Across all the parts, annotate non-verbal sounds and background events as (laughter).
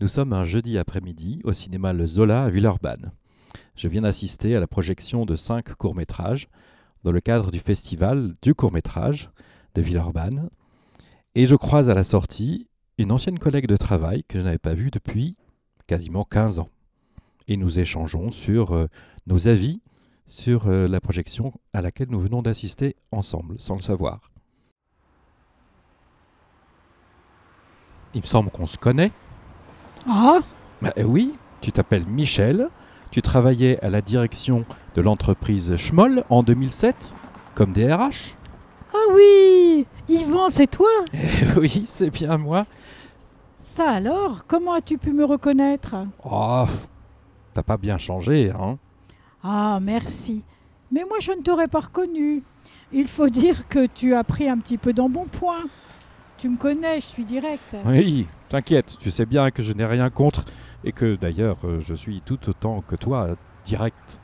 Nous sommes un jeudi après-midi au cinéma Le Zola à Villeurbanne. Je viens d'assister à la projection de cinq courts-métrages dans le cadre du festival du court-métrage de Villeurbanne. Et je croise à la sortie une ancienne collègue de travail que je n'avais pas vue depuis quasiment 15 ans. Et nous échangeons sur euh, nos avis sur euh, la projection à laquelle nous venons d'assister ensemble, sans le savoir. Il me semble qu'on se connaît. Ah Bah, euh, oui, tu t'appelles Michel, tu travaillais à la direction de l'entreprise Schmoll en 2007 comme DRH. Ah oui Yvan, c'est toi? Eh oui, c'est bien moi. Ça alors Comment as-tu pu me reconnaître? Oh, t'as pas bien changé, hein? Ah, merci. Mais moi, je ne t'aurais pas reconnu. Il faut dire que tu as pris un petit peu d'embonpoint. Tu me connais, je suis direct. Oui, t'inquiète, tu sais bien que je n'ai rien contre et que d'ailleurs euh, je suis tout autant que toi direct.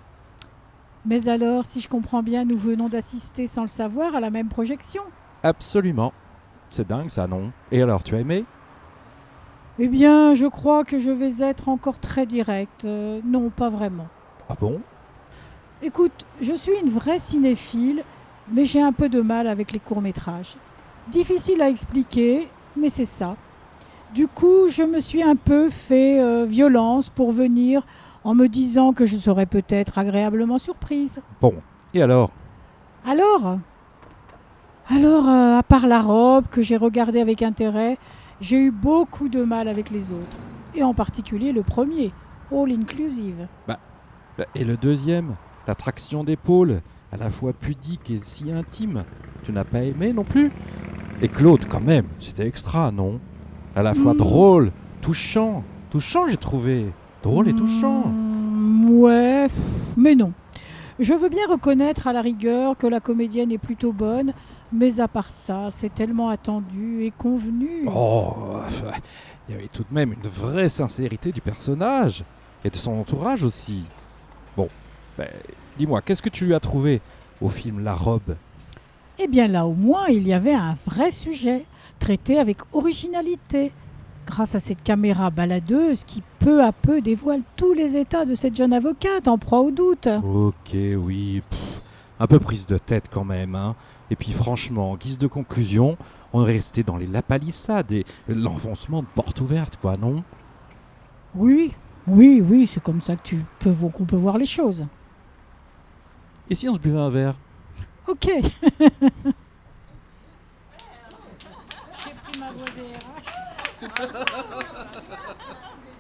Mais alors, si je comprends bien, nous venons d'assister sans le savoir à la même projection. Absolument. C'est dingue ça, non? Et alors, tu as aimé? Eh bien, je crois que je vais être encore très direct. Euh, non, pas vraiment. Ah bon? Écoute, je suis une vraie cinéphile, mais j'ai un peu de mal avec les courts-métrages. Difficile à expliquer, mais c'est ça. Du coup, je me suis un peu fait euh, violence pour venir en me disant que je serais peut-être agréablement surprise. Bon, et alors? Alors Alors, euh, à part la robe que j'ai regardée avec intérêt, j'ai eu beaucoup de mal avec les autres. Et en particulier le premier, All Inclusive. Bah, Et le deuxième? L'attraction d'épaule, à la fois pudique et si intime. Tu n'as pas aimé non plus? Et Claude, quand même, c'était extra, non? À la fois Mm. drôle, touchant. Touchant, j'ai trouvé. Drôle et touchant. Hmm, ouais, mais non. Je veux bien reconnaître à la rigueur que la comédienne est plutôt bonne, mais à part ça, c'est tellement attendu et convenu. Oh, (laughs) il y avait tout de même une vraie sincérité du personnage et de son entourage aussi. Bon, ben, dis-moi, qu'est-ce que tu lui as trouvé au film La Robe? Eh bien là au moins, il y avait un vrai sujet, traité avec originalité, grâce à cette caméra baladeuse qui peu à peu dévoile tous les états de cette jeune avocate en proie au doute. Ok, oui, pff, un peu prise de tête quand même, hein. Et puis franchement, en guise de conclusion, on est resté dans les lapalissades et l'enfoncement de porte ouverte, quoi, non? Oui, oui, oui, c'est comme ça que tu peux, qu'on peut voir les choses. Et si on se buvait un verre? Ok. J'ai pris ma voix DRH. (laughs)